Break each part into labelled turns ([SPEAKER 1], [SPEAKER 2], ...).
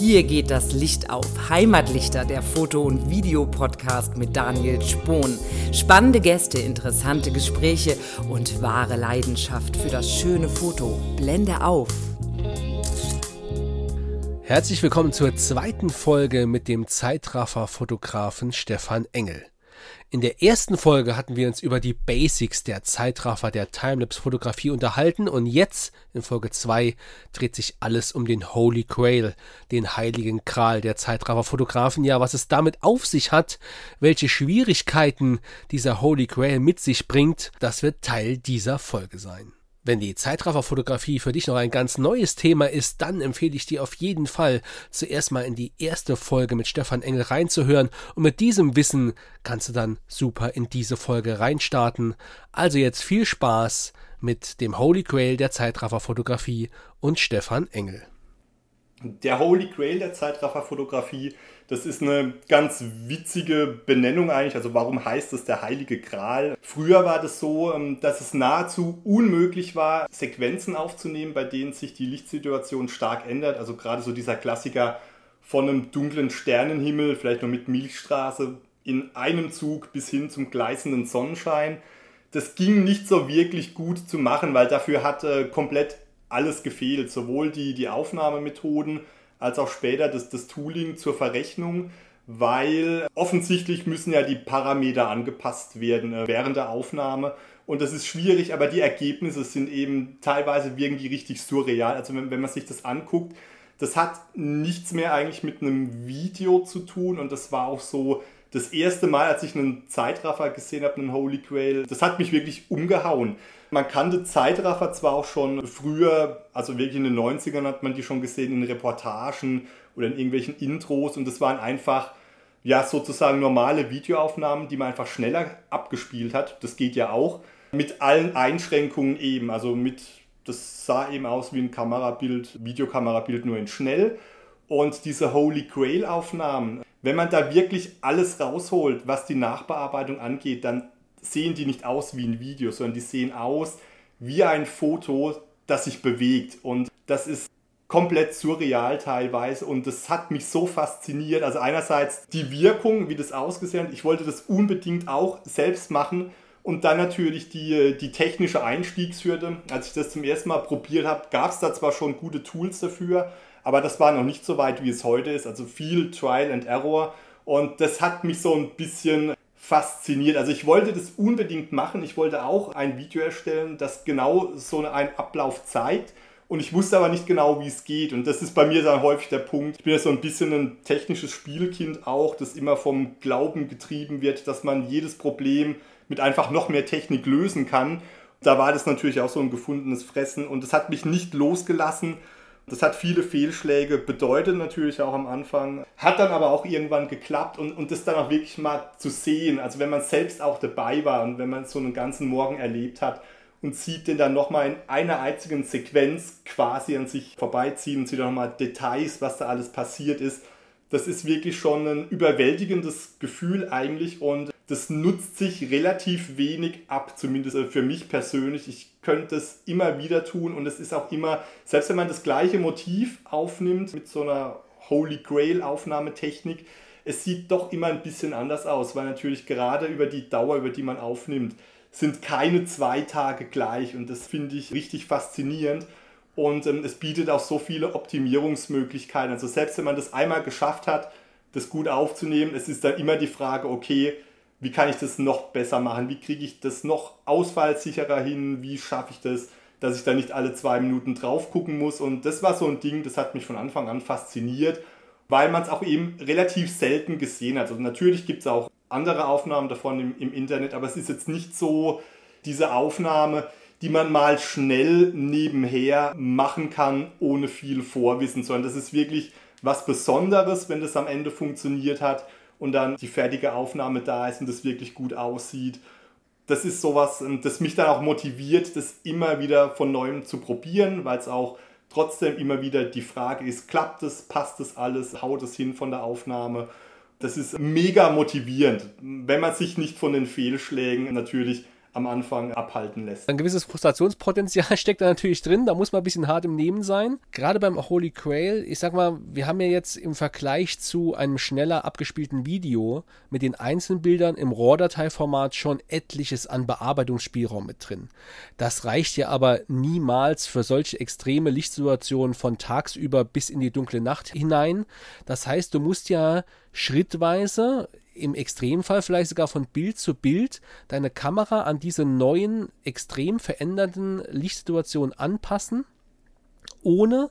[SPEAKER 1] Hier geht das Licht auf. Heimatlichter, der Foto- und Videopodcast mit Daniel Spohn. Spannende Gäste, interessante Gespräche und wahre Leidenschaft für das schöne Foto. Blende auf.
[SPEAKER 2] Herzlich willkommen zur zweiten Folge mit dem Zeitraffer-Fotografen Stefan Engel. In der ersten Folge hatten wir uns über die Basics der Zeitraffer der Timelapse-Fotografie unterhalten und jetzt in Folge 2 dreht sich alles um den Holy Grail, den heiligen Kral der Zeitraffer-Fotografen. Ja, was es damit auf sich hat, welche Schwierigkeiten dieser Holy Grail mit sich bringt, das wird Teil dieser Folge sein. Wenn die Zeitrafferfotografie für dich noch ein ganz neues Thema ist, dann empfehle ich dir auf jeden Fall zuerst mal in die erste Folge mit Stefan Engel reinzuhören und mit diesem Wissen kannst du dann super in diese Folge reinstarten. Also jetzt viel Spaß mit dem Holy Grail der Zeitrafferfotografie und Stefan Engel.
[SPEAKER 3] Der Holy Grail der Zeitrafferfotografie, das ist eine ganz witzige Benennung eigentlich. Also warum heißt es der Heilige Gral? Früher war das so, ähm, dass es nahezu unmöglich war, Sequenzen aufzunehmen, bei denen sich die Lichtsituation stark ändert. Also gerade so dieser Klassiker von einem dunklen Sternenhimmel, vielleicht noch mit Milchstraße, in einem Zug bis hin zum gleißenden Sonnenschein. Das ging nicht so wirklich gut zu machen, weil dafür hat äh, komplett alles gefehlt. Sowohl die, die Aufnahmemethoden als auch später das, das Tooling zur Verrechnung, weil offensichtlich müssen ja die Parameter angepasst werden äh, während der Aufnahme. Und das ist schwierig, aber die Ergebnisse sind eben teilweise wirken die richtig surreal. Also wenn, wenn man sich das anguckt, das hat nichts mehr eigentlich mit einem Video zu tun und das war auch so das erste Mal, als ich einen Zeitraffer gesehen habe, einen Holy Grail, das hat mich wirklich umgehauen. Man kannte Zeitraffer zwar auch schon früher, also wirklich in den 90ern hat man die schon gesehen in Reportagen oder in irgendwelchen Intros und das waren einfach ja sozusagen normale Videoaufnahmen, die man einfach schneller abgespielt hat. Das geht ja auch. Mit allen Einschränkungen eben, also mit das sah eben aus wie ein Kamerabild, Videokamerabild nur in schnell. Und diese Holy Grail Aufnahmen, wenn man da wirklich alles rausholt, was die Nachbearbeitung angeht, dann sehen die nicht aus wie ein Video, sondern die sehen aus wie ein Foto, das sich bewegt. Und das ist komplett surreal teilweise und das hat mich so fasziniert. Also einerseits die Wirkung, wie das ausgesehen hat. Ich wollte das unbedingt auch selbst machen. Und dann natürlich die, die technische Einstiegshürde. Als ich das zum ersten Mal probiert habe, gab es da zwar schon gute Tools dafür, aber das war noch nicht so weit, wie es heute ist. Also viel Trial and Error. Und das hat mich so ein bisschen fasziniert. Also ich wollte das unbedingt machen. Ich wollte auch ein Video erstellen, das genau so einen Ablauf zeigt. Und ich wusste aber nicht genau, wie es geht. Und das ist bei mir dann häufig der Punkt. Ich bin ja so ein bisschen ein technisches Spielkind auch, das immer vom Glauben getrieben wird, dass man jedes Problem mit einfach noch mehr Technik lösen kann. Da war das natürlich auch so ein gefundenes Fressen. Und das hat mich nicht losgelassen. Das hat viele Fehlschläge bedeutet natürlich auch am Anfang, hat dann aber auch irgendwann geklappt und, und das dann auch wirklich mal zu sehen, also wenn man selbst auch dabei war und wenn man so einen ganzen Morgen erlebt hat und sieht den dann nochmal in einer einzigen Sequenz quasi an sich vorbeiziehen und sieht dann nochmal Details, was da alles passiert ist, das ist wirklich schon ein überwältigendes Gefühl eigentlich und das nutzt sich relativ wenig ab, zumindest für mich persönlich. Ich könnte es immer wieder tun und es ist auch immer, selbst wenn man das gleiche Motiv aufnimmt mit so einer Holy Grail Aufnahmetechnik, es sieht doch immer ein bisschen anders aus, weil natürlich gerade über die Dauer, über die man aufnimmt, sind keine zwei Tage gleich und das finde ich richtig faszinierend und ähm, es bietet auch so viele Optimierungsmöglichkeiten. Also selbst wenn man das einmal geschafft hat, das gut aufzunehmen, es ist dann immer die Frage, okay, wie kann ich das noch besser machen? Wie kriege ich das noch ausfallsicherer hin? Wie schaffe ich das, dass ich da nicht alle zwei Minuten drauf gucken muss? Und das war so ein Ding, das hat mich von Anfang an fasziniert, weil man es auch eben relativ selten gesehen hat. Also natürlich gibt es auch andere Aufnahmen davon im, im Internet, aber es ist jetzt nicht so diese Aufnahme, die man mal schnell nebenher machen kann, ohne viel Vorwissen, sondern das ist wirklich was Besonderes, wenn das am Ende funktioniert hat und dann die fertige Aufnahme da ist und das wirklich gut aussieht. Das ist sowas, ähm, das mich dann auch motiviert, das immer wieder von neuem zu probieren, weil es auch trotzdem immer wieder die Frage ist, klappt es, passt es alles, haut es hin von der Aufnahme. Das ist mega motivierend, wenn man sich nicht von den Fehlschlägen natürlich am Anfang abhalten lässt.
[SPEAKER 2] Ein gewisses Frustrationspotenzial steckt da natürlich drin, da muss man ein bisschen hart im Nehmen sein. Gerade beim Holy Grail, ich sag mal, wir haben ja jetzt im Vergleich zu einem schneller abgespielten Video mit den Einzelbildern im RAW-Dateiformat schon etliches an Bearbeitungsspielraum mit drin. Das reicht ja aber niemals für solche extreme Lichtsituationen von tagsüber bis in die dunkle Nacht hinein. Das heißt, du musst ja schrittweise im Extremfall vielleicht sogar von Bild zu Bild deine Kamera an diese neuen, extrem veränderten Lichtsituationen anpassen, ohne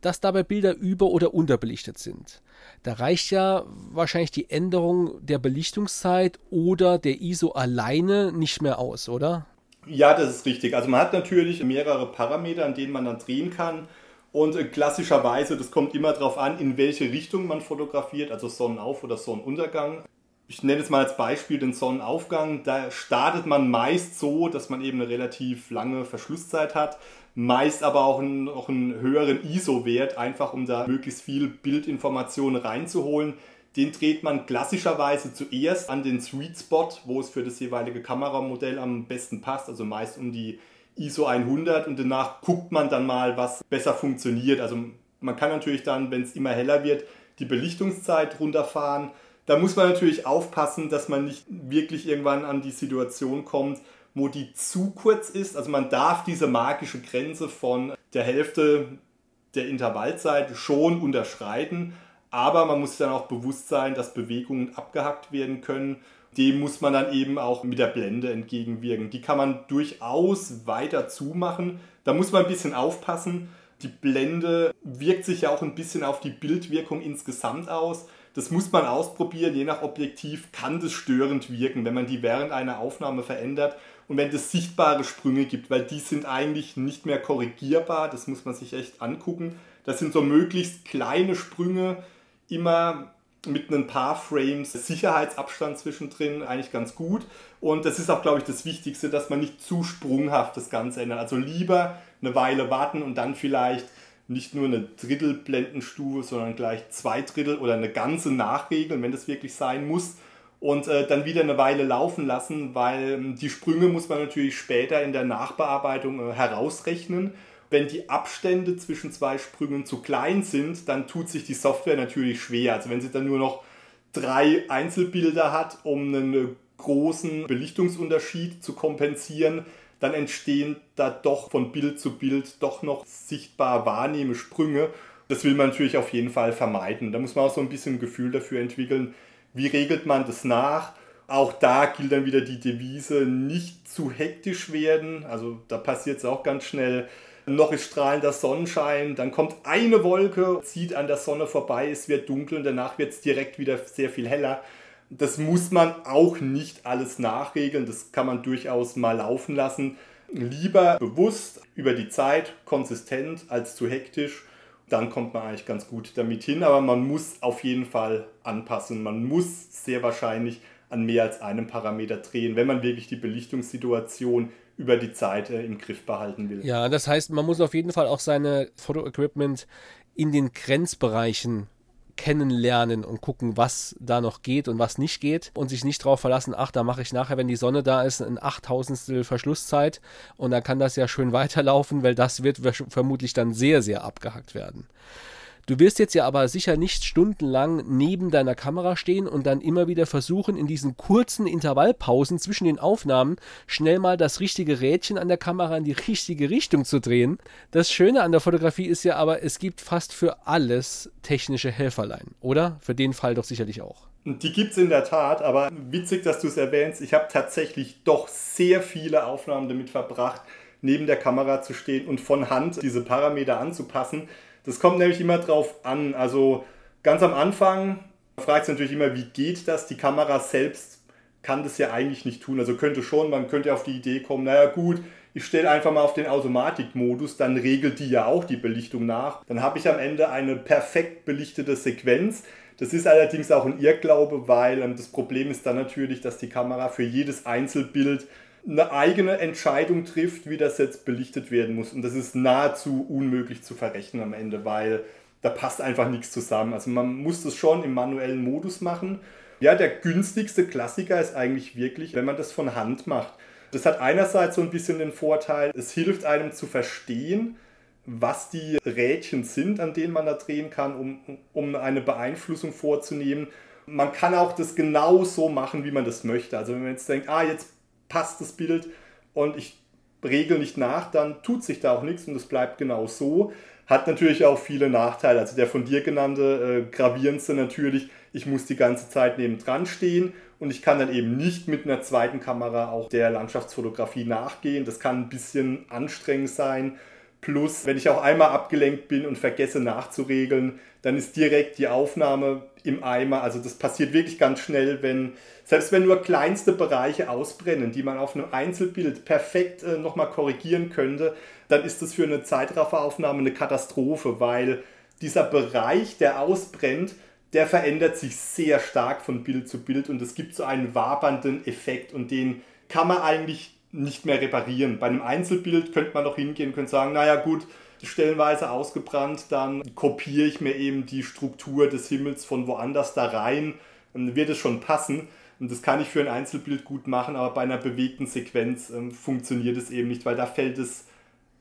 [SPEAKER 2] dass dabei Bilder über- oder unterbelichtet sind. Da reicht ja wahrscheinlich die Änderung der Belichtungszeit oder der ISO alleine nicht mehr aus, oder?
[SPEAKER 3] Ja, das ist richtig. Also man hat natürlich mehrere Parameter, an denen man dann drehen kann. Und äh, klassischerweise, das kommt immer darauf an, in welche Richtung man fotografiert, also Sonnenauf- oder Sonnenuntergang ich nenne es mal als Beispiel den Sonnenaufgang. Da startet man meist so, dass man eben eine relativ lange Verschlusszeit hat, meist aber auch einen, auch einen höheren ISO-Wert, einfach um da möglichst viel Bildinformationen reinzuholen. Den dreht man klassischerweise zuerst an den Sweet Spot, wo es für das jeweilige Kameramodell am besten passt, also meist um die ISO 100 und danach guckt man dann mal, was besser funktioniert. Also man kann natürlich dann, wenn es immer heller wird, die Belichtungszeit runterfahren da muss man natürlich aufpassen, dass man nicht wirklich irgendwann an die Situation kommt, wo die zu kurz ist. Also man darf diese magische Grenze von der Hälfte der Intervallzeit schon unterschreiten, aber man muss dann auch bewusst sein, dass Bewegungen abgehackt werden können. Dem muss man dann eben auch mit der Blende entgegenwirken. Die kann man durchaus weiter zumachen. Da muss man ein bisschen aufpassen. Die Blende wirkt sich ja auch ein bisschen auf die Bildwirkung insgesamt aus. Das muss man ausprobieren. Je nach Objektiv kann das störend wirken, wenn man die während einer Aufnahme verändert und wenn es sichtbare Sprünge gibt, weil die sind eigentlich nicht mehr korrigierbar. Das muss man sich echt angucken. Das sind so möglichst kleine Sprünge, immer mit ein paar Frames Sicherheitsabstand zwischendrin eigentlich ganz gut. Und das ist auch, glaube ich, das Wichtigste, dass man nicht zu sprunghaft das Ganze ändert. Also lieber eine Weile warten und dann vielleicht nicht nur eine Drittelblendenstufe, sondern gleich zwei Drittel oder eine ganze nachregeln, wenn das wirklich sein muss. Und äh, dann wieder eine Weile laufen lassen, weil ähm, die Sprünge muss man natürlich später in der Nachbearbeitung äh, herausrechnen. Wenn die Abstände zwischen zwei Sprüngen zu klein sind, dann tut sich die Software natürlich schwer. Also wenn sie dann nur noch drei Einzelbilder hat, um einen großen Belichtungsunterschied zu kompensieren, dann entstehen da doch von Bild zu Bild doch noch sichtbar wahrnehme Sprünge. Das will man natürlich auf jeden Fall vermeiden. Da muss man auch so ein bisschen ein Gefühl dafür entwickeln, wie regelt man das nach. Auch da gilt dann wieder die Devise, nicht zu hektisch werden. Also da passiert es auch ganz schnell. Noch ist strahlender Sonnenschein, dann kommt eine Wolke, zieht an der Sonne vorbei, es wird dunkel und danach wird es direkt wieder sehr viel heller das muss man auch nicht alles nachregeln, das kann man durchaus mal laufen lassen. Lieber bewusst über die Zeit, konsistent als zu hektisch. Dann kommt man eigentlich ganz gut damit hin, aber man muss auf jeden Fall anpassen. Man muss sehr wahrscheinlich an mehr als einem Parameter drehen, wenn man wirklich die Belichtungssituation über die Zeit äh, im Griff behalten will.
[SPEAKER 2] Ja, das heißt, man muss auf jeden Fall auch seine Fotoequipment in den Grenzbereichen kennenlernen und gucken, was da noch geht und was nicht geht und sich nicht darauf verlassen, ach, da mache ich nachher, wenn die Sonne da ist, ein achttausendstel Verschlusszeit und dann kann das ja schön weiterlaufen, weil das wird vermutlich dann sehr, sehr abgehackt werden. Du wirst jetzt ja aber sicher nicht stundenlang neben deiner Kamera stehen und dann immer wieder versuchen, in diesen kurzen Intervallpausen zwischen den Aufnahmen schnell mal das richtige Rädchen an der Kamera in die richtige Richtung zu drehen. Das Schöne an der Fotografie ist ja aber, es gibt fast für alles technische Helferlein, oder? Für den Fall doch sicherlich auch.
[SPEAKER 3] Die gibt es in der Tat, aber witzig, dass du es erwähnst. Ich habe tatsächlich doch sehr viele Aufnahmen damit verbracht, neben der Kamera zu stehen und von Hand diese Parameter anzupassen. Das kommt nämlich immer drauf an. Also ganz am Anfang fragt es natürlich immer, wie geht das? Die Kamera selbst kann das ja eigentlich nicht tun. Also könnte schon, man könnte auf die Idee kommen, naja gut, ich stelle einfach mal auf den Automatikmodus, dann regelt die ja auch die Belichtung nach. Dann habe ich am Ende eine perfekt belichtete Sequenz. Das ist allerdings auch ein Irrglaube, weil ähm, das Problem ist dann natürlich, dass die Kamera für jedes Einzelbild eine eigene Entscheidung trifft, wie das jetzt belichtet werden muss. Und das ist nahezu unmöglich zu verrechnen am Ende, weil da passt einfach nichts zusammen. Also man muss das schon im manuellen Modus machen. Ja, der günstigste Klassiker ist eigentlich wirklich, wenn man das von Hand macht. Das hat einerseits so ein bisschen den Vorteil, es hilft einem zu verstehen, was die Rädchen sind, an denen man da drehen kann, um, um eine Beeinflussung vorzunehmen. Man kann auch das genau so machen, wie man das möchte. Also wenn man jetzt denkt, ah, jetzt passt das Bild und ich regel nicht nach, dann tut sich da auch nichts und es bleibt genau so. Hat natürlich auch viele Nachteile. Also der von dir genannte äh, gravierendste natürlich, ich muss die ganze Zeit nebendran stehen und ich kann dann eben nicht mit einer zweiten Kamera auch der Landschaftsfotografie nachgehen. Das kann ein bisschen anstrengend sein. Plus, wenn ich auch einmal abgelenkt bin und vergesse nachzuregeln, dann ist direkt die Aufnahme im Eimer. Also das passiert wirklich ganz schnell, wenn, selbst wenn nur kleinste Bereiche ausbrennen, die man auf einem Einzelbild perfekt äh, nochmal korrigieren könnte, dann ist das für eine Zeitrafferaufnahme eine Katastrophe, weil dieser Bereich, der ausbrennt, der verändert sich sehr stark von Bild zu Bild und es gibt so einen wabernden Effekt und den kann man eigentlich nicht mehr reparieren. Bei einem Einzelbild könnte man noch hingehen und sagen, naja gut, stellenweise ausgebrannt, dann kopiere ich mir eben die Struktur des Himmels von woanders da rein dann wird es schon passen. Und das kann ich für ein Einzelbild gut machen, aber bei einer bewegten Sequenz ähm, funktioniert es eben nicht, weil da fällt es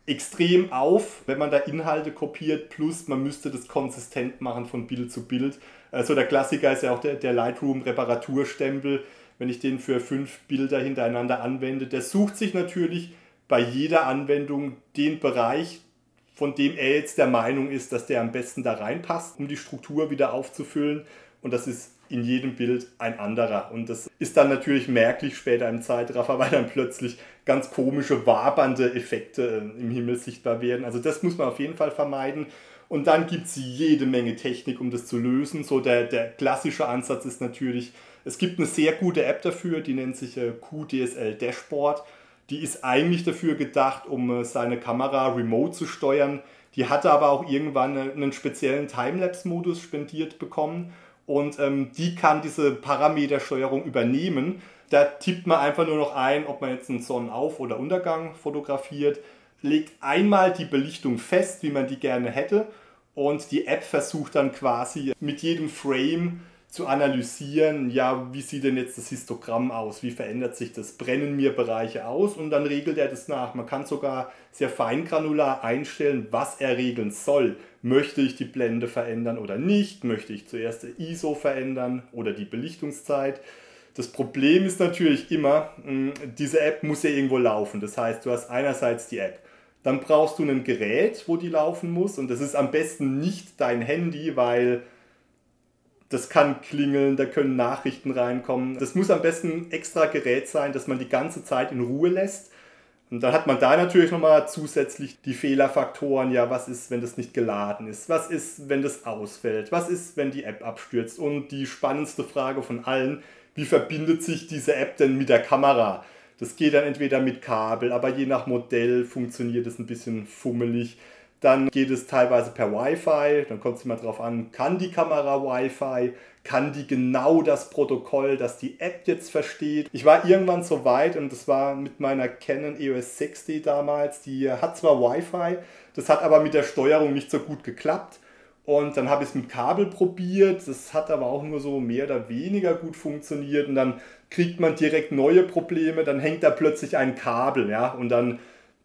[SPEAKER 3] extrem auf, wenn man da Inhalte kopiert, plus man müsste das konsistent machen von Bild zu Bild. Also der Klassiker ist ja auch der, der Lightroom-Reparaturstempel. Wenn ich den für fünf Bilder hintereinander anwende, der sucht sich natürlich bei jeder Anwendung den Bereich, von dem er jetzt der Meinung ist, dass der am besten da reinpasst, um die Struktur wieder aufzufüllen. Und das ist in jedem Bild ein anderer. Und das ist dann natürlich merklich später im Zeitraffer, weil dann plötzlich ganz komische, wabernde Effekte äh, im Himmel sichtbar werden. Also das muss man auf jeden Fall vermeiden. Und dann gibt es jede Menge Technik, um das zu lösen. So der, der klassische Ansatz ist natürlich, es gibt eine sehr gute App dafür, die nennt sich äh, QDSL Dashboard. Die ist eigentlich dafür gedacht, um äh, seine Kamera remote zu steuern. Die hatte aber auch irgendwann einen speziellen Timelapse-Modus spendiert bekommen und ähm, die kann diese Parametersteuerung übernehmen. Da tippt man einfach nur noch ein, ob man jetzt einen Sonnenauf- oder Untergang fotografiert, legt einmal die Belichtung fest, wie man die gerne hätte und die App versucht dann quasi mit jedem Frame zu analysieren, ja, wie sieht denn jetzt das Histogramm aus, wie verändert sich das, brennen mir Bereiche aus und dann regelt er das nach. Man kann sogar sehr feingranular einstellen, was er regeln soll. Möchte ich die Blende verändern oder nicht? Möchte ich zuerst die ISO verändern oder die Belichtungszeit? Das Problem ist natürlich immer, hm, diese App muss ja irgendwo laufen. Das heißt, du hast einerseits die App, dann brauchst du ein Gerät, wo die laufen muss und das ist am besten nicht dein Handy, weil das kann klingeln, da können Nachrichten reinkommen. Das muss am besten extra Gerät sein, das man die ganze Zeit in Ruhe lässt. Und dann hat man da natürlich nochmal zusätzlich die Fehlerfaktoren. Ja, was ist, wenn das nicht geladen ist? Was ist, wenn das ausfällt? Was ist, wenn die App abstürzt? Und die spannendste Frage von allen, wie verbindet sich diese App denn mit der Kamera? Das geht dann entweder mit Kabel, aber je nach Modell funktioniert es ein bisschen fummelig. Dann geht es teilweise per Wi-Fi. Dann kommt es immer darauf an, kann die Kamera Wi-Fi? Kann die genau das Protokoll, das die App jetzt versteht? Ich war irgendwann so weit und das war mit meiner Canon EOS 6D damals. Die hat zwar Wi-Fi, das hat aber mit der Steuerung nicht so gut geklappt. Und dann habe ich es mit Kabel probiert. Das hat aber auch nur so mehr oder weniger gut funktioniert. Und dann kriegt man direkt neue Probleme. Dann hängt da plötzlich ein Kabel, ja. Und dann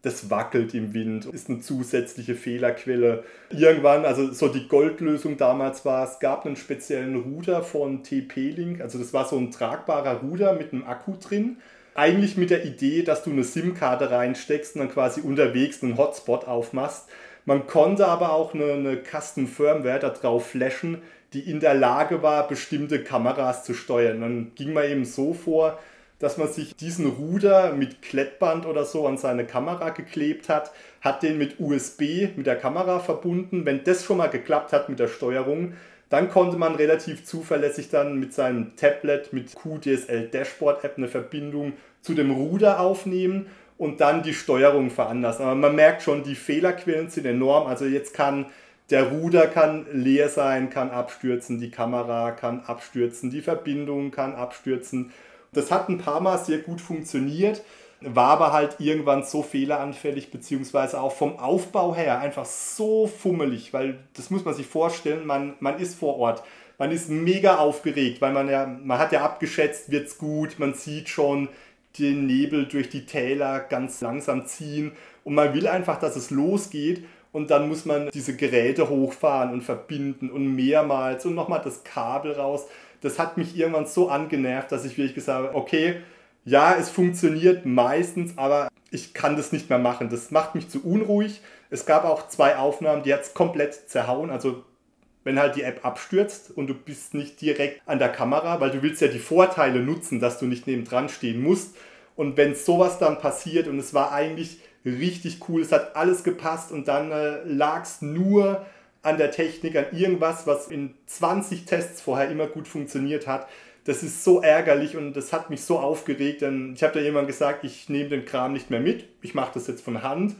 [SPEAKER 3] das wackelt im Wind, ist eine zusätzliche Fehlerquelle. Irgendwann, also so die Goldlösung damals war, es gab einen speziellen Router von TP-Link, also das war so ein tragbarer Router mit einem Akku drin. Eigentlich mit der Idee, dass du eine SIM-Karte reinsteckst und dann quasi unterwegs einen Hotspot aufmachst. Man konnte aber auch eine, eine Custom Firmware da drauf flashen, die in der Lage war, bestimmte Kameras zu steuern. Dann ging man eben so vor, dass man sich diesen Ruder mit Klettband oder so an seine Kamera geklebt hat, hat den mit USB mit der Kamera verbunden. Wenn das schon mal geklappt hat mit der Steuerung, dann konnte man relativ zuverlässig dann mit seinem Tablet mit QDSL Dashboard App eine Verbindung zu dem Ruder aufnehmen und dann die Steuerung veranlassen. Aber man merkt schon, die Fehlerquellen sind enorm. Also jetzt kann der Ruder kann leer sein, kann abstürzen, die Kamera kann abstürzen, die Verbindung kann abstürzen. Das hat ein paar Mal sehr gut funktioniert, war aber halt irgendwann so fehleranfällig, beziehungsweise auch vom Aufbau her einfach so fummelig, weil das muss man sich vorstellen, man, man ist vor Ort. Man ist mega aufgeregt, weil man ja, man hat ja abgeschätzt, wird's gut, man sieht schon, den Nebel durch die Täler ganz langsam ziehen und man will einfach, dass es losgeht und dann muss man diese Geräte hochfahren und verbinden und mehrmals und nochmal das Kabel raus. Das hat mich irgendwann so angenervt, dass ich wirklich gesagt habe, okay, ja, es funktioniert meistens, aber ich kann das nicht mehr machen. Das macht mich zu unruhig. Es gab auch zwei Aufnahmen, die hat es komplett zerhauen. Also wenn halt die App abstürzt und du bist nicht direkt an der Kamera, weil du willst ja die Vorteile nutzen, dass du nicht nebendran stehen musst. Und wenn sowas dann passiert und es war eigentlich richtig cool, es hat alles gepasst und dann äh, lag es nur an der Technik, an irgendwas, was in 20 Tests vorher immer gut funktioniert hat. Das ist so ärgerlich und das hat mich so aufgeregt. Denn ich habe da jemand gesagt, ich nehme den Kram nicht mehr mit, ich mache das jetzt von Hand,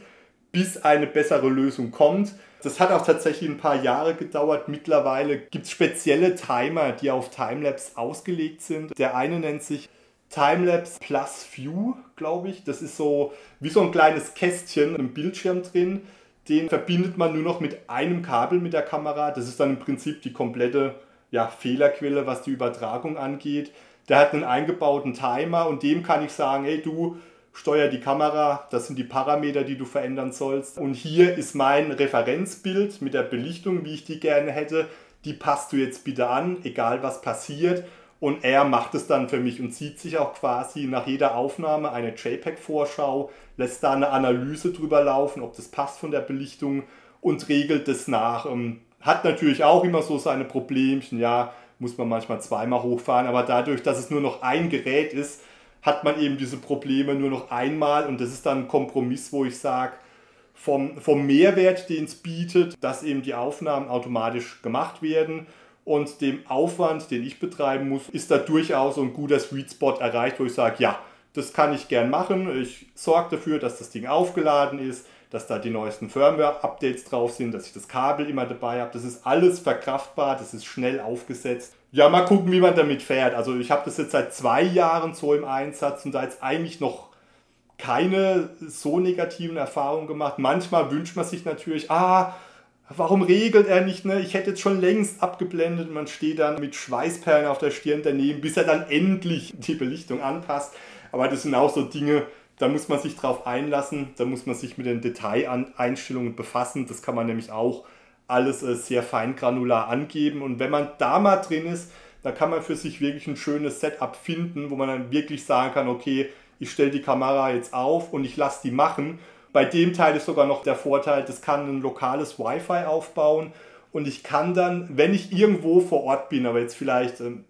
[SPEAKER 3] bis eine bessere Lösung kommt. Das hat auch tatsächlich ein paar Jahre gedauert. Mittlerweile gibt es spezielle Timer, die auf Timelapse ausgelegt sind. Der eine nennt sich Timelapse Plus View, glaube ich. Das ist so wie so ein kleines Kästchen im Bildschirm drin. Den verbindet man nur noch mit einem Kabel mit der Kamera. Das ist dann im Prinzip die komplette ja, Fehlerquelle, was die Übertragung angeht. Der hat einen eingebauten Timer und dem kann ich sagen, hey du, steuer die Kamera, das sind die Parameter, die du verändern sollst. Und hier ist mein Referenzbild mit der Belichtung, wie ich die gerne hätte. Die passt du jetzt bitte an, egal was passiert. Und er macht es dann für mich und zieht sich auch quasi nach jeder Aufnahme eine JPEG-Vorschau, lässt da eine Analyse drüber laufen, ob das passt von der Belichtung und regelt das nach. Ähm, hat natürlich auch immer so seine Problemchen, ja, muss man manchmal zweimal hochfahren, aber dadurch, dass es nur noch ein Gerät ist, hat man eben diese Probleme nur noch einmal. Und das ist dann ein Kompromiss, wo ich sage, vom, vom Mehrwert, den es bietet, dass eben die Aufnahmen automatisch gemacht werden und dem Aufwand, den ich betreiben muss, ist da durchaus ein guter Sweet Spot erreicht, wo ich sage, ja, das kann ich gern machen. Ich sorge dafür, dass das Ding aufgeladen ist, dass da die neuesten Firmware-Updates drauf sind, dass ich das Kabel immer dabei habe. Das ist alles verkraftbar, das ist schnell aufgesetzt. Ja, mal gucken, wie man damit fährt. Also ich habe das jetzt seit zwei Jahren so im Einsatz und da jetzt eigentlich noch keine so negativen Erfahrungen gemacht. Manchmal wünscht man sich natürlich, ah, Warum regelt er nicht? Ne? Ich hätte jetzt schon längst abgeblendet. Man steht dann mit Schweißperlen auf der Stirn daneben, bis er dann endlich die Belichtung anpasst. Aber das sind auch so Dinge, da muss man sich drauf einlassen. Da muss man sich mit den Detaileinstellungen befassen. Das kann man nämlich auch alles äh, sehr feingranular angeben. Und wenn man da mal drin ist, da kann man für sich wirklich ein schönes Setup finden, wo man dann wirklich sagen kann, okay, ich stelle die Kamera jetzt auf und ich lasse die machen bei dem Teil ist sogar noch der Vorteil, das kann ein lokales Wi-Fi aufbauen und ich kann dann, wenn ich irgendwo vor Ort bin, aber jetzt vielleicht ähm,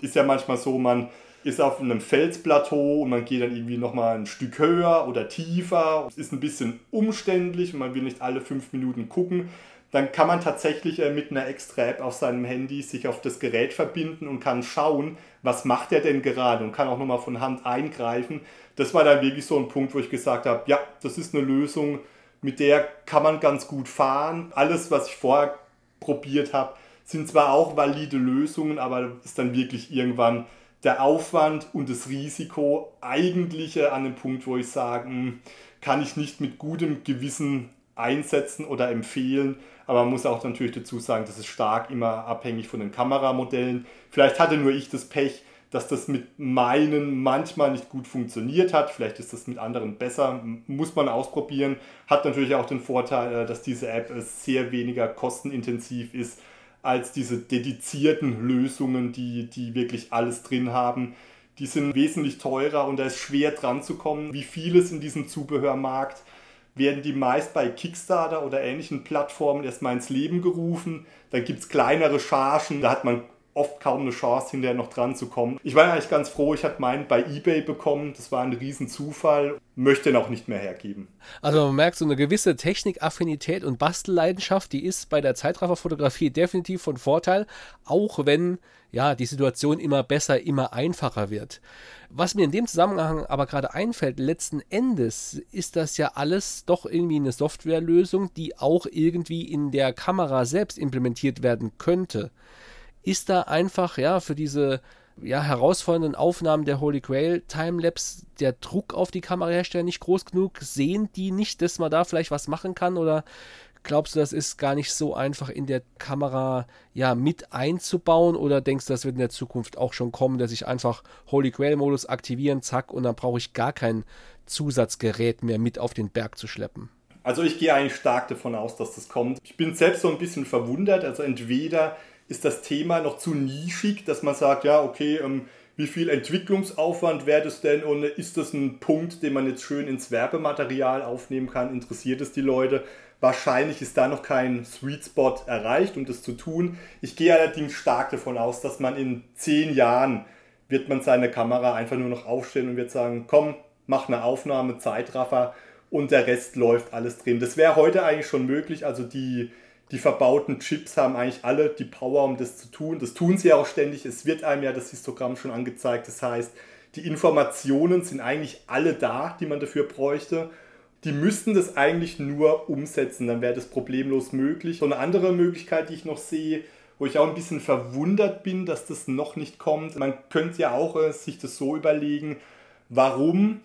[SPEAKER 3] ist ja manchmal so, man ist auf einem Felsplateau und man geht dann irgendwie nochmal ein Stück höher oder tiefer. Es ist ein bisschen umständlich und man will nicht alle fünf Minuten gucken. Dann kann man tatsächlich äh, mit einer extra App auf seinem Handy sich auf das Gerät verbinden und kann schauen, was macht er denn gerade und kann auch nochmal von Hand eingreifen das war dann wirklich so ein Punkt, wo ich gesagt habe, ja, das ist eine Lösung, mit der kann man ganz gut fahren. Alles, was ich vorher probiert habe, sind zwar auch valide Lösungen, aber ist dann wirklich irgendwann der Aufwand und das Risiko eigentlich an dem Punkt, wo ich sage, hm, kann ich nicht mit gutem Gewissen einsetzen oder empfehlen. Aber man muss auch natürlich dazu sagen, das ist stark immer abhängig von den Kameramodellen. Vielleicht hatte nur ich das Pech, dass das mit meinen manchmal nicht gut funktioniert hat. Vielleicht ist das mit anderen besser, muss man ausprobieren. Hat natürlich auch den Vorteil, äh, dass diese App sehr weniger kostenintensiv ist als diese dedizierten Lösungen, die, die wirklich alles drin haben. Die sind wesentlich teurer und da ist schwer dran zu kommen. Wie vieles in diesem Zubehörmarkt werden die meist bei Kickstarter oder ähnlichen Plattformen erstmal ins Leben gerufen. Dann gibt es kleinere Chargen, da hat man oft kaum eine Chance, hinterher noch dran zu kommen. Ich war eigentlich ganz froh, ich hatte meinen bei eBay bekommen. Das war ein Riesenzufall. Möchte ihn auch nicht mehr hergeben.
[SPEAKER 2] Also man merkt so eine gewisse Technikaffinität und Bastelleidenschaft, die ist bei der Zeitrafferfotografie definitiv von Vorteil, auch wenn ja die Situation immer besser, immer einfacher wird. Was mir in dem Zusammenhang aber gerade einfällt, letzten Endes ist das ja alles doch irgendwie eine Softwarelösung, die auch irgendwie in der Kamera selbst implementiert werden könnte ist da einfach, ja, für diese ja, herausfordernden Aufnahmen der Holy Grail Timelapse der Druck auf die Kamerahersteller nicht groß genug? Sehen die nicht, dass man da vielleicht was machen kann? Oder glaubst du, das ist gar nicht so einfach in der Kamera ja mit einzubauen oder denkst du, das wird in der Zukunft auch schon kommen, dass ich einfach Holy Grail Modus aktivieren, zack, und dann brauche ich gar kein Zusatzgerät mehr mit auf den Berg zu schleppen?
[SPEAKER 3] Also ich gehe eigentlich stark davon aus, dass das kommt. Ich bin selbst so ein bisschen verwundert. Also entweder ist das Thema noch zu nischig, dass man sagt, ja, okay, ähm, wie viel Entwicklungsaufwand wäre das denn und ist das ein Punkt, den man jetzt schön ins Werbematerial aufnehmen kann? Interessiert es die Leute? Wahrscheinlich ist da noch kein Sweet Spot erreicht, um das zu tun. Ich gehe allerdings stark davon aus, dass man in zehn Jahren wird man seine Kamera einfach nur noch aufstellen und wird sagen, komm, mach eine Aufnahme, Zeitraffer und der Rest läuft alles drin. Das wäre heute eigentlich schon möglich. Also die, die verbauten Chips haben eigentlich alle die Power, um das zu tun. Das tun sie auch ständig. Es wird einem ja das Histogramm schon angezeigt. Das heißt, die Informationen sind eigentlich alle da, die man dafür bräuchte. Die müssten das eigentlich nur umsetzen, dann wäre das problemlos möglich. So eine andere Möglichkeit, die ich noch sehe, wo ich auch ein bisschen verwundert bin, dass das noch nicht kommt. Man könnte ja auch äh, sich das so überlegen, warum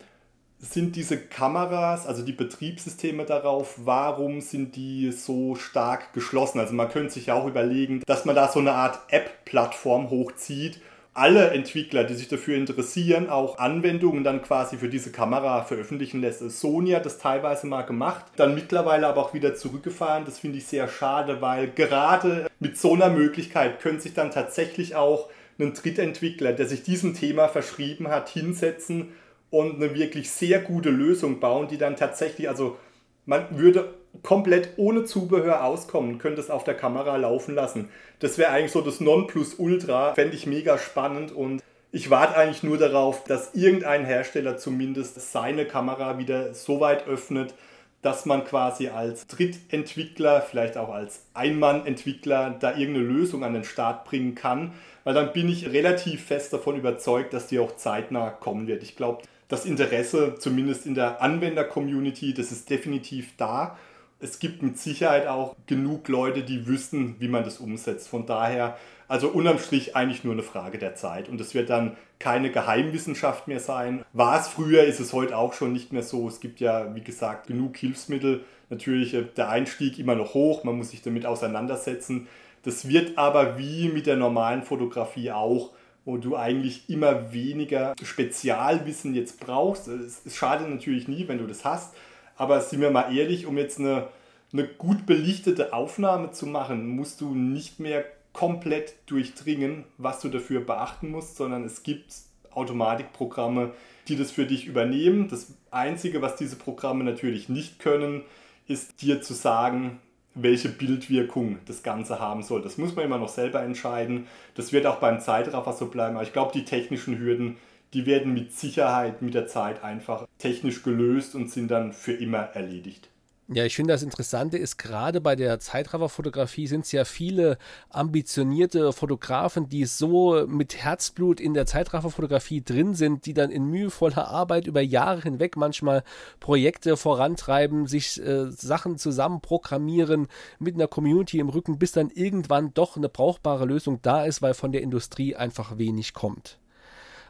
[SPEAKER 3] sind diese Kameras, also die Betriebssysteme darauf, warum sind die so stark geschlossen? Also man könnte sich ja auch überlegen, dass man da so eine Art App-Plattform hochzieht. Alle Entwickler, die sich dafür interessieren, auch Anwendungen dann quasi für diese Kamera veröffentlichen lässt. Sony hat das teilweise mal gemacht, dann mittlerweile aber auch wieder zurückgefahren. Das finde ich sehr schade, weil gerade mit so einer Möglichkeit könnte sich dann tatsächlich auch ein Drittentwickler, der sich diesem Thema verschrieben hat, hinsetzen und eine wirklich sehr gute Lösung bauen, die dann tatsächlich, also man würde komplett ohne Zubehör auskommen, könnte es auf der Kamera laufen lassen. Das wäre eigentlich so das Nonplusultra, fände ich mega spannend und ich warte eigentlich nur darauf, dass irgendein Hersteller zumindest seine Kamera wieder so weit öffnet, dass man quasi als Drittentwickler, vielleicht auch als Einmannentwickler, da irgendeine Lösung an den Start bringen kann, weil dann bin ich relativ fest davon überzeugt, dass die auch zeitnah kommen wird. Ich glaube, das Interesse, zumindest in der Anwender-Community, das ist definitiv da. Es gibt mit Sicherheit auch genug Leute, die wüssten, wie man das umsetzt. Von daher, also unterm Strich eigentlich nur eine Frage der Zeit. Und es wird dann keine Geheimwissenschaft mehr sein. War es früher, ist es heute auch schon nicht mehr so. Es gibt ja, wie gesagt, genug Hilfsmittel. Natürlich äh, der Einstieg immer noch hoch, man muss sich damit auseinandersetzen. Das wird aber wie mit der normalen Fotografie auch wo du eigentlich immer weniger Spezialwissen jetzt brauchst. Es, es schadet natürlich nie, wenn du das hast, aber sind wir mal ehrlich, um jetzt eine, eine gut belichtete Aufnahme zu machen, musst du nicht mehr komplett durchdringen, was du dafür beachten musst, sondern es gibt Automatikprogramme, die das für dich übernehmen. Das Einzige, was diese Programme natürlich nicht können, ist dir zu sagen, welche Bildwirkung das Ganze haben soll. Das muss man immer noch selber entscheiden. Das wird auch beim Zeitraffer so bleiben. Aber ich glaube, die technischen Hürden, die werden mit Sicherheit mit der Zeit einfach technisch gelöst und sind dann für immer erledigt.
[SPEAKER 2] Ja, ich finde das Interessante ist, gerade bei der Zeitrafferfotografie sind es ja viele ambitionierte Fotografen, die so mit Herzblut in der Zeitrafferfotografie drin sind, die dann in mühevoller Arbeit über Jahre hinweg manchmal Projekte vorantreiben, sich äh, Sachen zusammen programmieren mit einer Community im Rücken, bis dann irgendwann doch eine brauchbare Lösung da ist, weil von der Industrie einfach wenig kommt.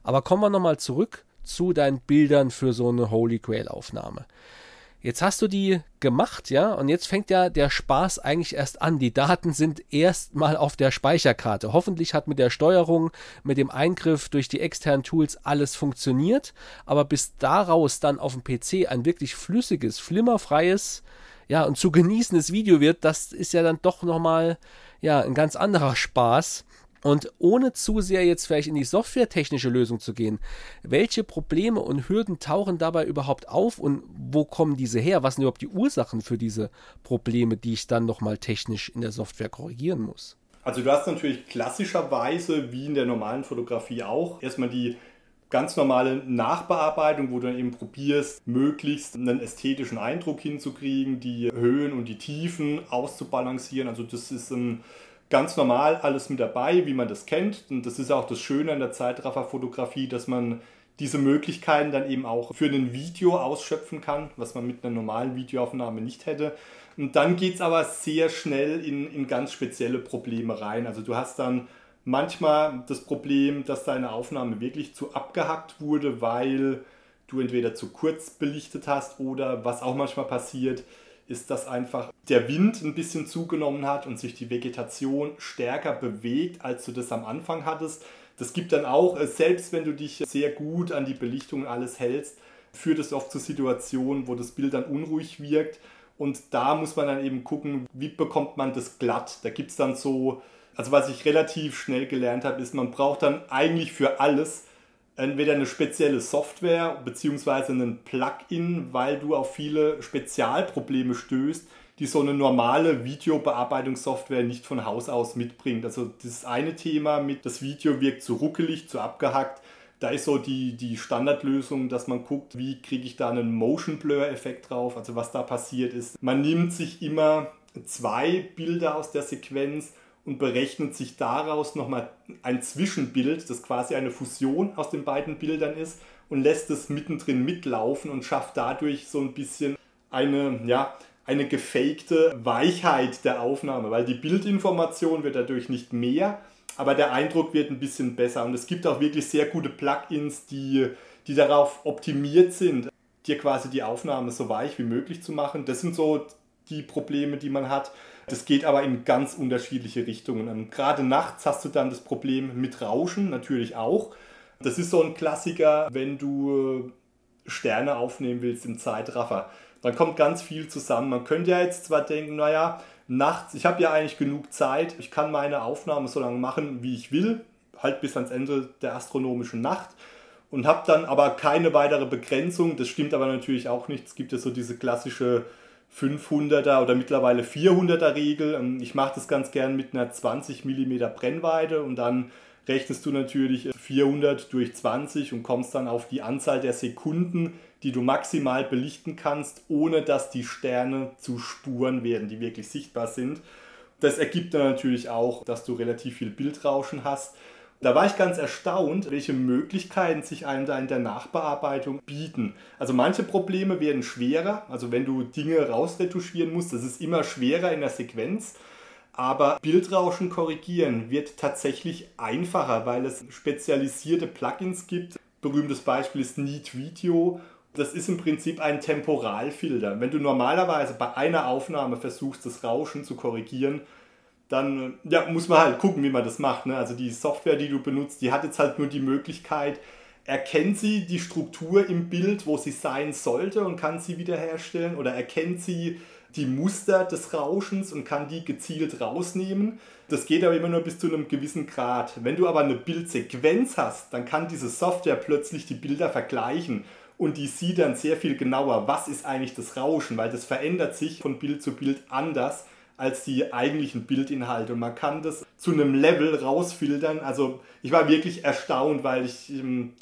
[SPEAKER 2] Aber kommen wir nochmal zurück zu deinen Bildern für so eine Holy Grail Aufnahme. Jetzt hast du die gemacht, ja, und jetzt fängt ja der Spaß eigentlich erst an. Die Daten sind erstmal auf der Speicherkarte. Hoffentlich hat mit der Steuerung, mit dem Eingriff durch die externen Tools alles funktioniert, aber bis daraus dann auf dem PC ein wirklich flüssiges, flimmerfreies, ja, und zu genießendes Video wird, das ist ja dann doch nochmal, ja, ein ganz anderer Spaß. Und ohne zu sehr jetzt vielleicht in die softwaretechnische Lösung zu gehen, welche Probleme und Hürden tauchen dabei überhaupt auf und wo kommen diese her? Was sind überhaupt die Ursachen für diese Probleme, die ich dann nochmal technisch in der Software korrigieren muss?
[SPEAKER 3] Also du hast natürlich klassischerweise, wie in der normalen Fotografie auch, erstmal die ganz normale Nachbearbeitung, wo du dann eben probierst, möglichst einen ästhetischen Eindruck hinzukriegen, die Höhen und die Tiefen auszubalancieren. Also das ist ein ganz normal alles mit dabei, wie man das kennt. Und das ist auch das Schöne an der Zeitrafferfotografie, dass man diese Möglichkeiten dann eben auch für ein Video ausschöpfen kann, was man mit einer normalen Videoaufnahme nicht hätte. Und dann geht es aber sehr schnell in, in ganz spezielle Probleme rein. Also du hast dann manchmal das Problem, dass deine Aufnahme wirklich zu abgehackt wurde, weil du entweder zu kurz belichtet hast oder was auch manchmal passiert, ist, dass einfach der Wind ein bisschen zugenommen hat und sich die Vegetation stärker bewegt, als du das am Anfang hattest. Das gibt dann auch, äh, selbst wenn du dich sehr gut an die Belichtung alles hältst, führt es oft zu Situationen, wo das Bild dann unruhig wirkt. Und da muss man dann eben gucken, wie bekommt man das glatt. Da gibt es dann so, also was ich relativ schnell gelernt habe, ist, man braucht dann eigentlich für alles entweder eine spezielle Software bzw. einen Plugin, weil du auf viele Spezialprobleme stößt, die so eine normale Videobearbeitungssoftware nicht von Haus aus mitbringt. Also das eine Thema mit, das Video wirkt zu ruckelig, zu abgehackt. Da ist so die, die Standardlösung, dass man guckt, wie kriege ich da einen Motion Blur Effekt drauf, also was da passiert ist. Man nimmt sich immer zwei Bilder aus der Sequenz und berechnet sich daraus nochmal ein Zwischenbild, das quasi eine Fusion aus den beiden Bildern ist und lässt es mittendrin mitlaufen und schafft dadurch so ein bisschen eine, ja, eine gefakte Weichheit der Aufnahme, weil die Bildinformation wird dadurch nicht mehr, aber der Eindruck wird ein bisschen besser. Und es gibt auch wirklich sehr gute Plugins, die, die darauf optimiert sind, dir quasi die Aufnahme so weich wie möglich zu machen. Das sind so die Probleme, die man hat. Das geht aber in ganz unterschiedliche Richtungen. Und gerade nachts hast du dann das Problem mit Rauschen natürlich auch. Das ist so ein Klassiker, wenn du Sterne aufnehmen willst im Zeitraffer dann kommt ganz viel zusammen. Man könnte ja jetzt zwar denken, naja, nachts, ich habe ja eigentlich genug Zeit, ich kann meine Aufnahme so lange machen, wie ich will, halt bis ans Ende der astronomischen Nacht und habe dann aber keine weitere Begrenzung. Das stimmt aber natürlich auch nicht. Es gibt ja so diese klassische 500er oder mittlerweile 400er Regel. Ähm, ich mache das ganz gern mit einer 20 mm Brennweite und dann rechnest du natürlich 400 durch 20 und kommst dann auf die Anzahl der Sekunden, die du maximal belichten kannst, ohne dass die Sterne zu Spuren werden, die wirklich sichtbar sind. Das ergibt dann natürlich auch, dass du relativ viel Bildrauschen hast. Da war ich ganz erstaunt, welche Möglichkeiten sich einem da in der Nachbearbeitung bieten. Also manche Probleme werden schwerer, also wenn du Dinge rausretuschieren musst, das ist immer schwerer in der Sequenz. Aber Bildrauschen korrigieren wird tatsächlich einfacher, weil es spezialisierte Plugins gibt. Berühmtes Beispiel ist Neat Video. Das ist im Prinzip ein Temporalfilter. Wenn du normalerweise bei einer Aufnahme versuchst, das Rauschen zu korrigieren, dann ja, muss man halt gucken, wie man das macht. Ne? Also die Software, die du benutzt, die hat jetzt halt nur die Möglichkeit, erkennt sie die Struktur im Bild, wo sie sein sollte und kann sie wiederherstellen oder erkennt sie die Muster des Rauschens und kann die gezielt rausnehmen. Das geht aber immer nur bis zu einem gewissen Grad. Wenn du aber eine Bildsequenz hast, dann kann diese Software plötzlich die Bilder vergleichen und die sieht dann sehr viel genauer, was ist eigentlich das Rauschen, weil das verändert sich von Bild zu Bild anders als die eigentlichen Bildinhalte und man kann das zu einem Level rausfiltern. Also ich war wirklich erstaunt, weil ich, ähm,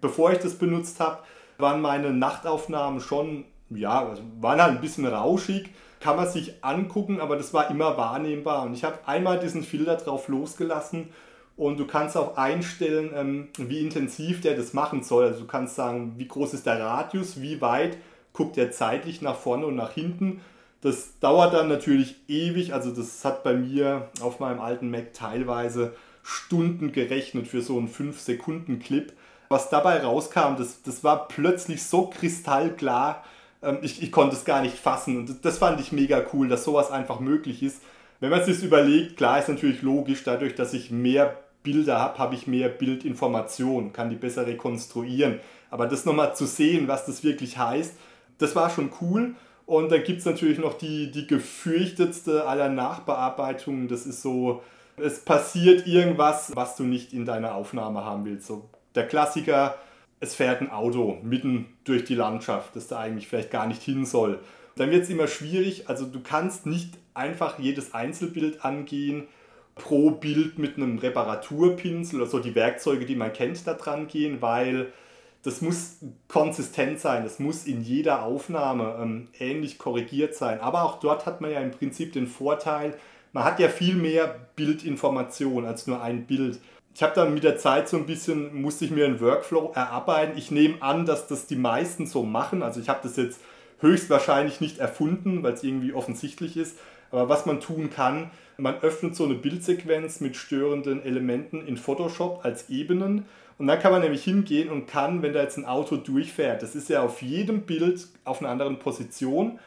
[SPEAKER 3] bevor ich das benutzt habe, waren meine Nachtaufnahmen schon ja, waren halt ein bisschen rauschig, kann man sich angucken, aber das war immer wahrnehmbar. Und ich habe einmal diesen Filter drauf losgelassen und du kannst auch einstellen, ähm, wie intensiv der das machen soll. Also du kannst sagen, wie groß ist der Radius, wie weit guckt er zeitlich nach vorne und nach hinten. Das dauert dann natürlich ewig, also das hat bei mir auf meinem alten Mac teilweise Stunden gerechnet für so einen 5-Sekunden-Clip. Was dabei rauskam, das, das war plötzlich so kristallklar, ähm, ich, ich konnte es gar nicht fassen und das fand ich mega cool, dass sowas einfach möglich ist. Wenn man sich überlegt, klar ist natürlich logisch, dadurch, dass ich mehr Bilder habe, habe ich mehr Bildinformation, kann die besser rekonstruieren. Aber das nochmal zu sehen, was das wirklich heißt, das war schon cool. Und dann gibt es natürlich noch die, die gefürchtetste aller Nachbearbeitungen. Das ist so, es passiert irgendwas, was du nicht in deiner Aufnahme haben willst. So der Klassiker, es fährt ein Auto mitten durch die Landschaft, das da eigentlich vielleicht gar nicht hin soll. Dann wird es immer schwierig, also du kannst nicht einfach jedes Einzelbild angehen, pro Bild mit einem Reparaturpinsel oder so die Werkzeuge, die man kennt, da dran gehen, weil das muss konsistent sein, das muss in jeder Aufnahme ähm, ähnlich korrigiert sein. Aber auch dort hat man ja im Prinzip den Vorteil, man hat ja viel mehr Bildinformation als nur ein Bild ich habe dann mit der Zeit so ein bisschen, musste ich mir einen Workflow erarbeiten. Ich nehme an, dass das die meisten so machen. Also ich habe das jetzt höchstwahrscheinlich nicht erfunden, weil es irgendwie offensichtlich ist. Aber was man tun kann, man öffnet so eine Bildsequenz mit störenden Elementen in Photoshop als Ebenen. Und dann kann man nämlich hingehen und kann, wenn da jetzt ein Auto durchfährt, das ist ja auf jedem Bild auf einer anderen Position.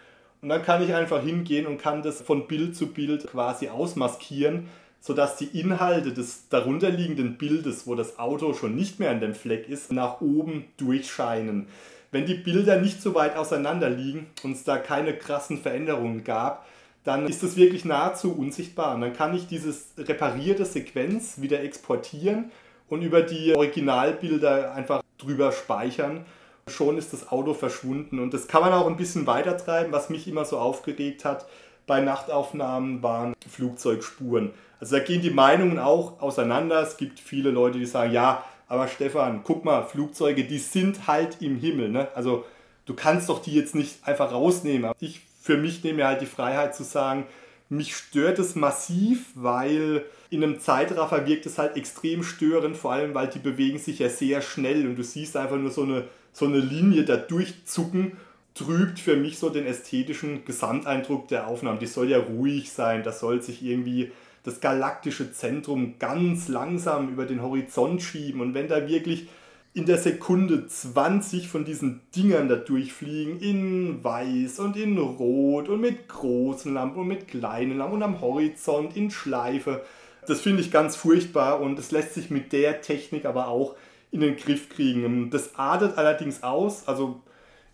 [SPEAKER 3] Und dann kann ich einfach hingehen und kann das von Bild zu Bild quasi ausmaskieren, sodass die Inhalte des darunterliegenden Bildes, wo das Auto schon nicht mehr an dem Fleck ist, nach oben durchscheinen. Wenn die Bilder nicht so weit auseinander liegen und es da keine krassen Veränderungen gab, dann ist es wirklich nahezu unsichtbar. Und dann kann ich dieses reparierte Sequenz wieder exportieren und über die Originalbilder einfach drüber speichern. Schon ist das Auto verschwunden. Und das kann man auch ein bisschen weitertreiben. Was mich immer so aufgeregt hat bei Nachtaufnahmen waren Flugzeugspuren. Also da gehen die Meinungen auch auseinander. Es gibt viele Leute, die sagen, ja, aber Stefan, guck mal, Flugzeuge, die sind halt im Himmel. Ne? Also du kannst doch die jetzt nicht einfach rausnehmen. Ich für mich nehme halt die Freiheit zu sagen, mich stört es massiv, weil in einem Zeitraffer wirkt es halt extrem störend, vor allem weil die bewegen sich ja sehr schnell und du siehst einfach nur so eine, so eine Linie da durchzucken, trübt für mich so den ästhetischen Gesamteindruck der Aufnahmen. Die soll ja ruhig sein, da soll sich irgendwie das galaktische Zentrum ganz langsam über den Horizont schieben und wenn da wirklich in der Sekunde 20 von diesen Dingern da durchfliegen, in weiß und in rot und mit großen Lampen und mit kleinen Lampen und am Horizont in Schleife. Das finde ich ganz furchtbar und es lässt sich mit der Technik aber auch in den Griff kriegen. Das adert allerdings aus, also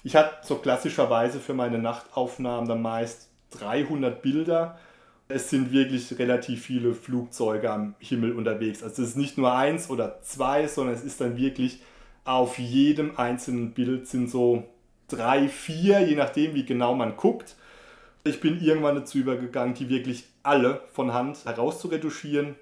[SPEAKER 3] ich hatte so klassischerweise für meine Nachtaufnahmen dann meist 300 Bilder. Es sind wirklich relativ viele Flugzeuge am Himmel unterwegs. Also es ist nicht nur eins oder zwei, sondern es ist dann wirklich auf jedem einzelnen Bild sind so drei, vier, je nachdem, wie genau man guckt. Ich bin irgendwann dazu übergegangen, die wirklich alle von Hand herauszuretuschieren.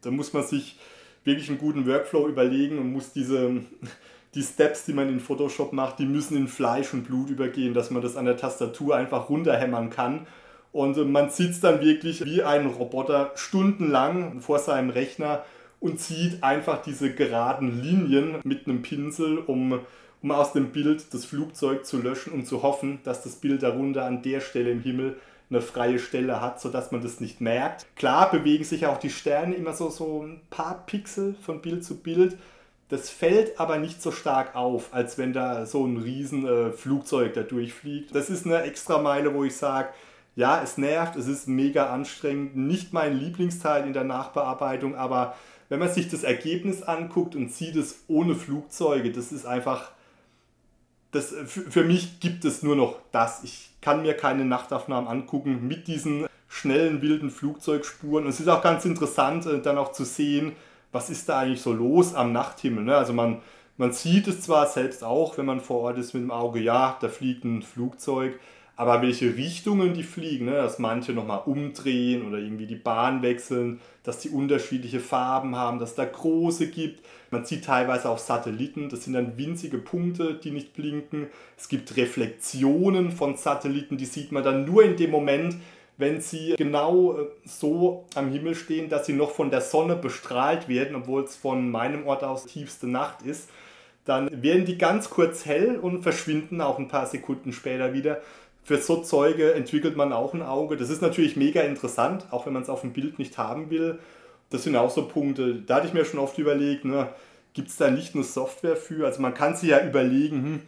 [SPEAKER 3] Da muss man sich wirklich einen guten Workflow überlegen und muss diese, die Steps, die man in Photoshop macht, die müssen in Fleisch und Blut übergehen, dass man das an der Tastatur einfach runterhämmern kann. Und man sitzt dann wirklich wie ein Roboter stundenlang vor seinem Rechner und zieht einfach diese geraden Linien mit einem Pinsel, um, um aus dem Bild das Flugzeug zu löschen und zu hoffen, dass das Bild darunter an der Stelle im Himmel eine freie Stelle hat, sodass man das nicht merkt. Klar bewegen sich auch die Sterne immer so, so ein paar Pixel von Bild zu Bild. Das fällt aber nicht so stark auf, als wenn da so ein riesen äh, Flugzeug da durchfliegt. Das ist eine extra Meile, wo ich sage, ja, es nervt, es ist mega anstrengend, nicht mein Lieblingsteil in der Nachbearbeitung, aber wenn man sich das Ergebnis anguckt und sieht es ohne Flugzeuge, das ist einfach, das, für mich gibt es nur noch das. Ich kann mir keine Nachtaufnahmen angucken mit diesen schnellen, wilden Flugzeugspuren. Und es ist auch ganz interessant, äh, dann auch zu sehen, was ist da eigentlich so los am Nachthimmel. Ne? Also man, man sieht es zwar selbst auch, wenn man vor Ort ist mit dem Auge, ja, da fliegt ein Flugzeug, aber welche Richtungen die fliegen, ne? dass manche nochmal umdrehen oder irgendwie die Bahn wechseln, dass die unterschiedliche Farben haben, dass da große gibt. Man sieht teilweise auch Satelliten, das sind dann winzige Punkte, die nicht blinken. Es gibt Reflexionen von Satelliten, die sieht man dann nur in dem Moment, wenn sie genau äh, so am Himmel stehen, dass sie noch von der Sonne bestrahlt werden, obwohl es von meinem Ort aus tiefste Nacht ist. Dann werden die ganz kurz hell und verschwinden auch ein paar Sekunden später wieder für so Zeuge entwickelt man auch ein Auge. Das ist natürlich mega interessant, auch wenn man es auf dem Bild nicht haben will. Das sind auch so Punkte, da hatte ich mir schon oft überlegt, ne, gibt es da nicht nur Software für? Also man kann sich ja überlegen, hm,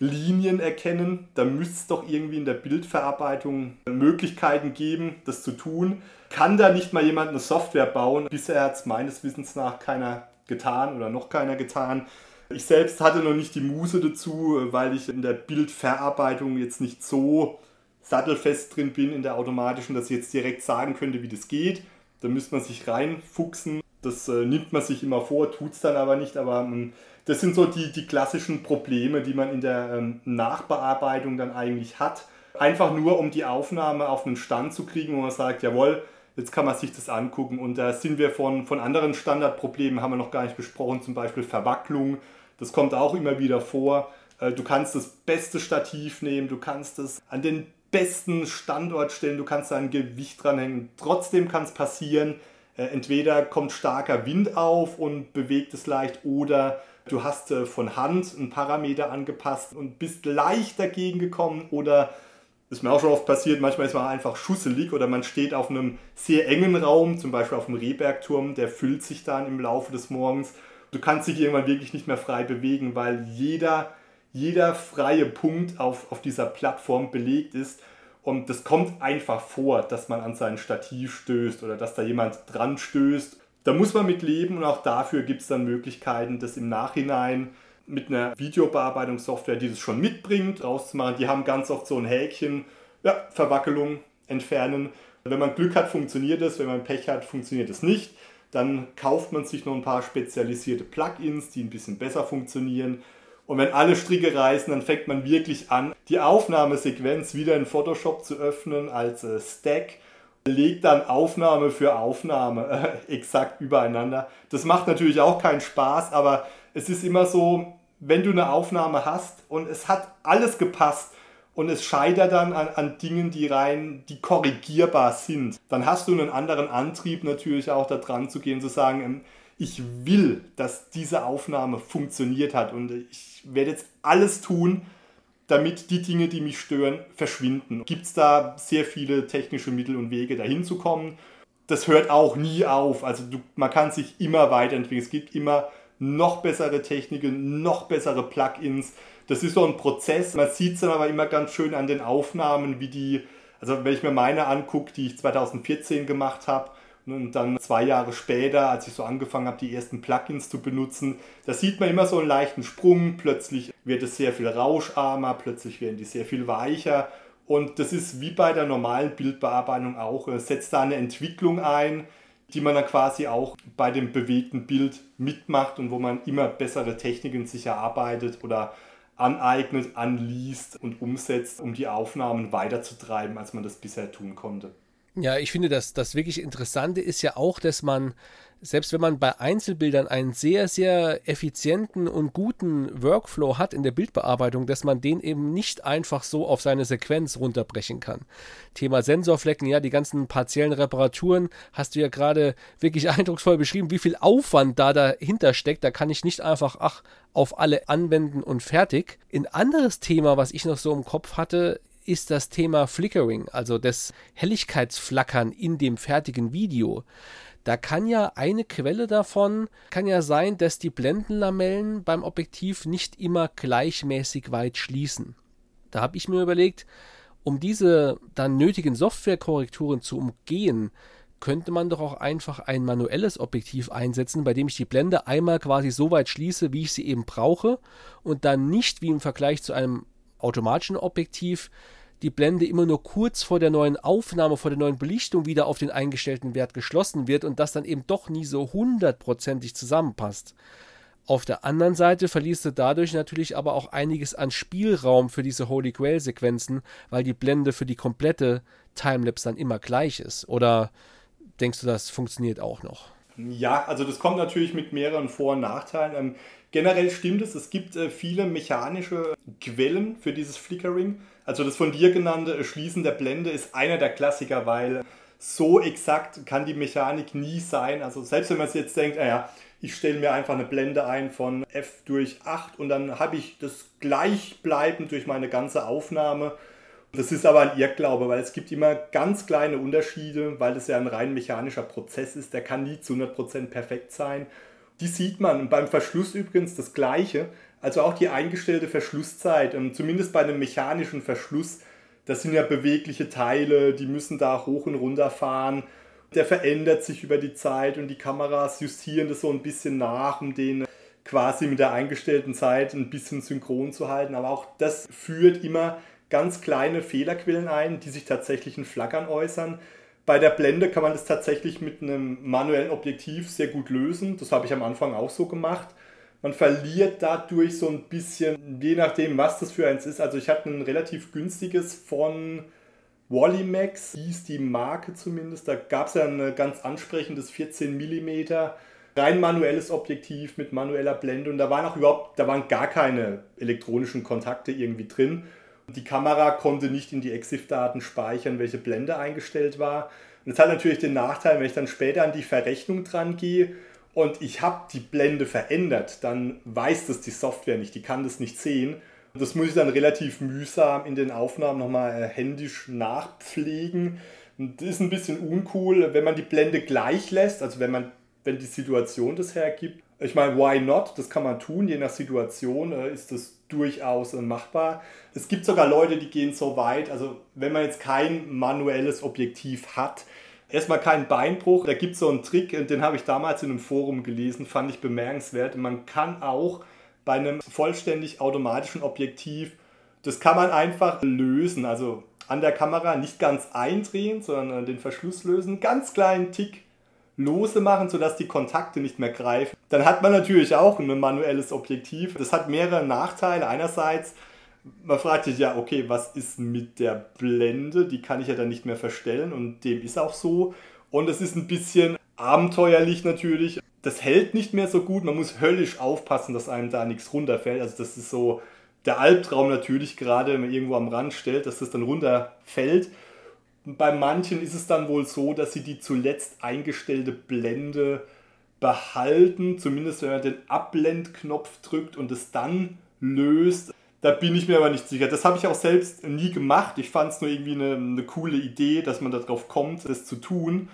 [SPEAKER 3] Linien erkennen, da müsste es doch irgendwie in der Bildverarbeitung Möglichkeiten geben, das zu tun. Kann da nicht mal jemand eine Software bauen? Bisher hat es meines Wissens nach keiner getan oder noch keiner getan. Ich selbst hatte noch nicht die Muße dazu, weil ich in der Bildverarbeitung jetzt nicht so sattelfest drin bin in der automatischen, dass ich jetzt direkt sagen könnte, wie das geht. Da müsste man sich reinfuchsen. Das äh, nimmt man sich immer vor, tut es dann aber nicht. Aber ähm, das sind so die, die klassischen Probleme, die man in der ähm, Nachbearbeitung dann eigentlich hat. Einfach nur, um die Aufnahme auf einen Stand zu kriegen, wo man sagt, jawohl, Jetzt kann man sich das angucken und da sind wir von, von anderen Standardproblemen, haben wir noch gar nicht besprochen, zum Beispiel Verwacklung. Das kommt auch immer wieder vor. Äh, du kannst das beste Stativ nehmen, du kannst es an den besten Standort stellen, du kannst da ein Gewicht dranhängen. Trotzdem kann es passieren, äh, entweder kommt starker Wind auf und bewegt es leicht oder du hast äh, von Hand einen Parameter angepasst und bist leicht dagegen gekommen oder ist mir auch schon oft passiert, manchmal ist man einfach schusselig oder man steht auf einem sehr engen Raum, zum Beispiel auf dem Rehbergturm, der füllt sich dann im Laufe des Morgens. Du kannst dich irgendwann wirklich nicht mehr frei bewegen, weil jeder, jeder freie Punkt auf, auf dieser Plattform belegt ist. Und das kommt einfach vor, dass man an sein Stativ stößt oder dass da jemand dran stößt. Da muss man mit leben und auch dafür gibt es dann Möglichkeiten, das im Nachhinein mit einer Videobearbeitungssoftware, die das schon mitbringt, rauszumachen. Die haben ganz oft so ein Häkchen, ja, Verwackelung entfernen. Wenn man Glück hat, funktioniert es, wenn man Pech hat, funktioniert es nicht. Dann kauft man sich noch ein paar spezialisierte Plugins, die ein bisschen besser funktionieren. Und wenn alle Stricke reißen, dann fängt man wirklich an, die Aufnahmesequenz wieder in Photoshop zu öffnen als äh, Stack. Legt dann Aufnahme für Aufnahme äh, exakt übereinander. Das macht natürlich auch keinen Spaß, aber es ist immer so, wenn du eine Aufnahme hast und es hat alles gepasst und es scheitert dann an, an Dingen, die rein, die korrigierbar sind, dann hast du einen anderen Antrieb natürlich auch da dran zu gehen, zu sagen, ähm, ich will, dass diese Aufnahme funktioniert hat und ich werde jetzt alles tun, damit die Dinge, die mich stören, verschwinden. Gibt es da sehr viele technische Mittel und Wege, dahin zu kommen. Das hört auch nie auf. Also du, man kann sich immer weiterentwickeln. Es gibt immer noch bessere Techniken, noch bessere Plugins. Das ist so ein Prozess. Man sieht es dann aber immer ganz schön an den Aufnahmen, wie die, also wenn ich mir meine angucke, die ich 2014 gemacht habe, und dann zwei Jahre später, als ich so angefangen habe, die ersten Plugins zu benutzen, da sieht man immer so einen leichten Sprung. Plötzlich wird es sehr viel rauscharmer, plötzlich werden die sehr viel weicher. Und das ist wie bei der normalen Bildbearbeitung auch. Es setzt da eine Entwicklung ein, die man dann quasi auch bei dem bewegten Bild mitmacht und wo man immer bessere Techniken sich erarbeitet oder aneignet, anliest und umsetzt, um die Aufnahmen weiterzutreiben, als man das bisher tun konnte.
[SPEAKER 2] Ja, ich finde, dass das wirklich Interessante ist ja auch, dass man selbst wenn man bei Einzelbildern einen sehr, sehr effizienten und guten Workflow hat in der Bildbearbeitung, dass man den eben nicht einfach so auf seine Sequenz runterbrechen kann. Thema Sensorflecken, ja, die ganzen partiellen Reparaturen hast du ja gerade wirklich eindrucksvoll beschrieben, wie viel Aufwand da dahinter steckt. Da kann ich nicht einfach, ach, auf alle anwenden und fertig. Ein anderes Thema, was ich noch so im Kopf hatte, ist das Thema Flickering, also das Helligkeitsflackern in dem fertigen Video. Da kann ja eine Quelle davon, kann ja sein, dass die Blendenlamellen beim Objektiv nicht immer gleichmäßig weit schließen. Da habe ich mir überlegt, um diese dann nötigen Softwarekorrekturen zu umgehen, könnte man doch auch einfach ein manuelles Objektiv einsetzen, bei dem ich die Blende einmal quasi so weit schließe, wie ich sie eben brauche und dann nicht wie im Vergleich zu einem automatischen Objektiv die Blende immer nur kurz vor der neuen Aufnahme, vor der neuen Belichtung wieder auf den eingestellten Wert geschlossen wird und das dann eben doch nie so hundertprozentig zusammenpasst. Auf der anderen Seite verlierst du dadurch natürlich aber auch einiges an Spielraum für diese Holy Grail Sequenzen, weil die Blende für die komplette Timelapse dann immer gleich ist. Oder denkst du, das funktioniert auch noch?
[SPEAKER 3] Ja, also das kommt natürlich mit mehreren Vor- und Nachteilen. Ähm, generell stimmt es, es gibt äh, viele mechanische Quellen für dieses Flickering. Also das von dir genannte Schließen der Blende ist einer der Klassiker, weil so exakt kann die Mechanik nie sein. Also selbst wenn man es jetzt denkt, naja, ich stelle mir einfach eine Blende ein von f durch 8 und dann habe ich das gleichbleibend durch meine ganze Aufnahme. Das ist aber ein Irrglaube, weil es gibt immer ganz kleine Unterschiede, weil das ja ein rein mechanischer Prozess ist. Der kann nie zu 100% perfekt sein. Die sieht man. Und beim Verschluss übrigens das gleiche. Also auch die eingestellte Verschlusszeit, ähm, zumindest bei einem mechanischen Verschluss, das sind ja bewegliche Teile, die müssen da hoch und runter fahren. Der verändert sich über die Zeit und die Kameras justieren das so ein bisschen nach, um den quasi mit der eingestellten Zeit ein bisschen synchron zu halten. Aber auch das führt immer ganz kleine Fehlerquellen ein, die sich tatsächlich in Flackern äußern. Bei der Blende kann man das tatsächlich mit einem manuellen Objektiv sehr gut lösen. Das habe ich am Anfang auch so gemacht man verliert dadurch so ein bisschen, je nachdem, was das für eins ist. Also ich hatte ein relativ günstiges von Wallimax, hieß die Marke zumindest. Da gab es ja ein ganz ansprechendes 14 mm rein manuelles Objektiv mit manueller Blende und da waren auch überhaupt, da waren gar keine elektronischen Kontakte irgendwie drin. Die Kamera konnte nicht in die EXIF-Daten speichern, welche Blende eingestellt war. Und das hat natürlich den Nachteil, wenn ich dann später an die Verrechnung dran gehe und ich habe die Blende verändert, dann weiß das die Software nicht, die kann das nicht sehen. Und das muss ich dann relativ mühsam in den Aufnahmen nochmal äh, händisch nachpflegen. Und das ist ein bisschen uncool, wenn man die Blende gleich lässt, also wenn man wenn die Situation das hergibt, Ich meine, why not? Das kann man tun, je nach Situation äh, ist das durchaus äh, machbar. Es gibt sogar Leute, die gehen so weit, also wenn man jetzt kein manuelles Objektiv hat, erstmal keinen Beinbruch, da gibt es so einen Trick, äh, den habe ich damals in einem Forum gelesen, fand ich bemerkenswert. Man kann auch bei einem vollständig automatischen Objektiv, das kann man einfach lösen, also an der Kamera nicht ganz eindrehen, sondern den Verschluss lösen, ganz kleinen Tick lose machen, sodass die Kontakte nicht mehr greifen. Dann hat man natürlich auch ein manuelles Objektiv. Das hat mehrere Nachteile. Einerseits, man fragt sich ja, okay, was ist mit der Blende? Die kann ich ja dann nicht mehr verstellen und dem ist auch so. Und es ist ein bisschen abenteuerlich natürlich. Das hält nicht mehr so gut. Man muss höllisch aufpassen, dass einem da nichts runterfällt. Also das ist so der Albtraum natürlich gerade, wenn man irgendwo am Rand stellt, dass das dann runterfällt. Bei manchen ist es dann wohl so, dass sie die zuletzt eingestellte Blende behalten, zumindest wenn man den Abblendknopf drückt und es dann löst. Da bin ich mir aber nicht sicher. Das habe ich auch selbst nie gemacht. Ich fand es nur irgendwie eine, eine coole Idee, dass man darauf kommt, das zu tun.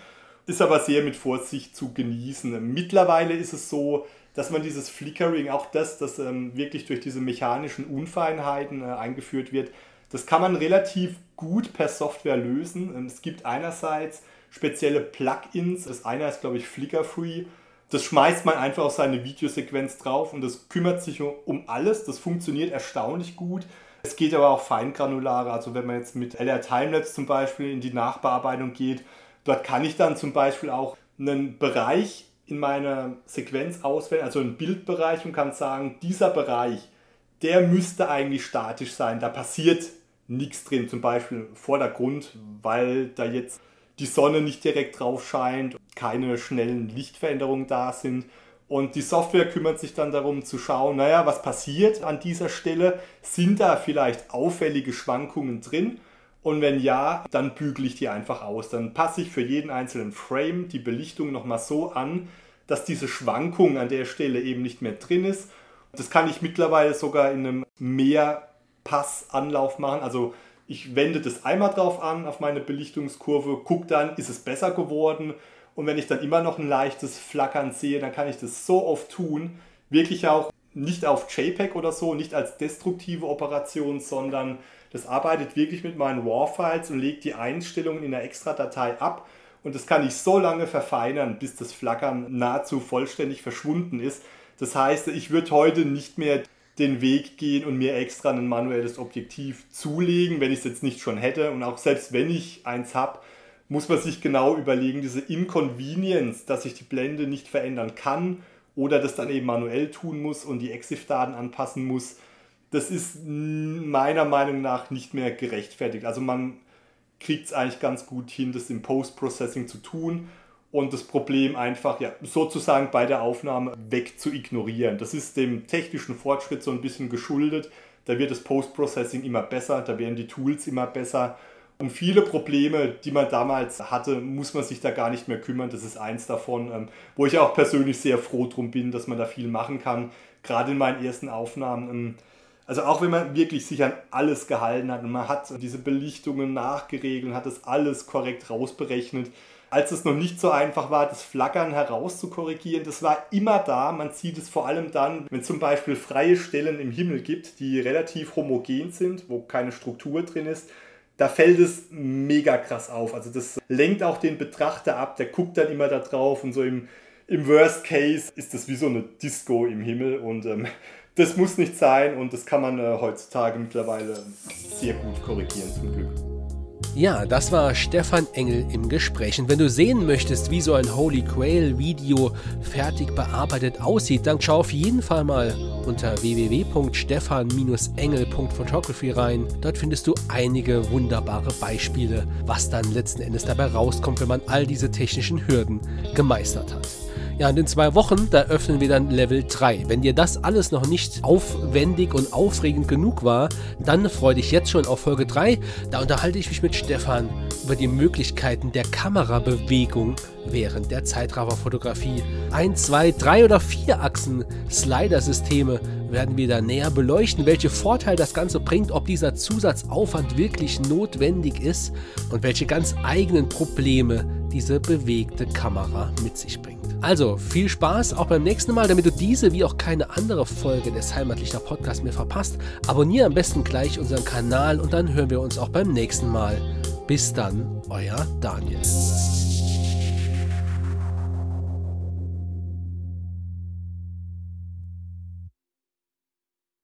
[SPEAKER 3] Ist aber sehr mit Vorsicht zu genießen. Mittlerweile ist es so, dass man dieses Flickering, auch das, das ähm, wirklich durch diese mechanischen Unfeinheiten äh, eingeführt wird, das kann man relativ gut per Software lösen. Ähm, es gibt einerseits spezielle Plugins. Das eine ist, glaube ich, Flickr Free. Das schmeißt man einfach auf seine Videosequenz drauf und das kümmert sich um alles. Das funktioniert erstaunlich gut. Es geht aber auch feingranularer. Also wenn man jetzt mit LR Timelapse zum Beispiel in die Nachbearbeitung geht, dort kann ich dann zum Beispiel auch einen Bereich in meiner Sequenz auswählen, also einen Bildbereich und kann sagen, dieser Bereich, der müsste eigentlich statisch sein. Da passiert nichts drin, zum Beispiel Vordergrund, weil da jetzt die Sonne nicht direkt drauf scheint, keine schnellen Lichtveränderungen da sind. Und die Software kümmert sich dann darum zu schauen, naja, was passiert an dieser Stelle? Sind da vielleicht auffällige Schwankungen drin? Und wenn ja, dann bügele ich die einfach aus. Dann passe ich für jeden einzelnen Frame die Belichtung nochmal so an, dass diese Schwankung an der Stelle eben nicht mehr drin ist. Das kann ich mittlerweile sogar in einem mehr Passanlauf machen. Also ich wende das einmal drauf an auf meine Belichtungskurve, gucke dann, ist es besser geworden. Und wenn ich dann immer noch ein leichtes Flackern sehe, dann kann ich das so oft tun, wirklich auch nicht auf JPEG oder so, nicht als destruktive Operation, sondern das arbeitet wirklich mit meinen RAW-Files und legt die Einstellungen in einer extra Datei ab. Und das kann ich so lange verfeinern, bis das Flackern nahezu vollständig verschwunden ist. Das heißt, ich würde heute nicht mehr den Weg gehen und mir extra ein manuelles Objektiv zulegen, wenn ich es jetzt nicht schon hätte. Und auch selbst wenn ich eins habe, muss man sich genau überlegen, diese Inconvenience, dass ich die Blende nicht verändern kann oder das dann eben manuell tun muss und die EXIF-Daten anpassen muss, das ist meiner Meinung nach nicht mehr gerechtfertigt. Also man kriegt es eigentlich ganz gut hin, das im Post-Processing zu tun und das Problem einfach ja, sozusagen bei der Aufnahme weg zu ignorieren. Das ist dem technischen Fortschritt so ein bisschen geschuldet. Da wird das Post-Processing immer besser, da werden die Tools immer besser. Um viele Probleme, die man damals hatte, muss man sich da gar nicht mehr kümmern. Das ist eins davon, ähm, wo ich auch persönlich sehr froh drum bin, dass man da viel machen kann. Gerade in meinen ersten Aufnahmen. Ähm, also auch wenn man wirklich sich an alles gehalten hat und man hat diese Belichtungen nachgeregelt, hat das alles korrekt rausberechnet, als es noch nicht so einfach war, das Flackern herauszukorrigieren. Das war immer da. Man sieht es vor allem dann, wenn es zum Beispiel freie Stellen im Himmel gibt, die relativ homogen sind, wo keine Struktur drin ist. Da fällt es mega krass auf. Also das lenkt auch den Betrachter ab. Der guckt dann immer da drauf und so im, im Worst Case ist das wie so eine Disco im Himmel und ähm, das muss nicht sein und das kann man äh, heutzutage mittlerweile sehr gut korrigieren zum Glück.
[SPEAKER 2] Ja, das war Stefan Engel im Gespräch. Und wenn du sehen möchtest, wie so ein Holy Grail Video fertig bearbeitet aussieht, dann schau auf jeden Fall mal unter www.stefan-engel.photography rein. Dort findest du einige wunderbare Beispiele, was dann letzten Endes dabei rauskommt, wenn man all diese technischen Hürden gemeistert hat. Ja, und in zwei Wochen, da öffnen wir dann Level 3. Wenn dir das alles noch nicht aufwendig und aufregend genug war, dann freu dich jetzt schon auf Folge 3. Da unterhalte ich mich mit Stefan über die Möglichkeiten der Kamerabewegung während der Zeitrafferfotografie. Ein, zwei, drei oder vier Achsen Slider-Systeme werden wir da näher beleuchten, welche Vorteile das Ganze bringt, ob dieser Zusatzaufwand wirklich notwendig ist und welche ganz eigenen Probleme diese bewegte Kamera mit sich bringt. Also viel Spaß auch beim nächsten Mal, damit du diese wie auch keine andere Folge des Heimatlichter Podcasts mehr verpasst. Abonniere am besten gleich unseren Kanal und dann hören wir uns auch beim nächsten Mal. Bis dann, euer Daniel.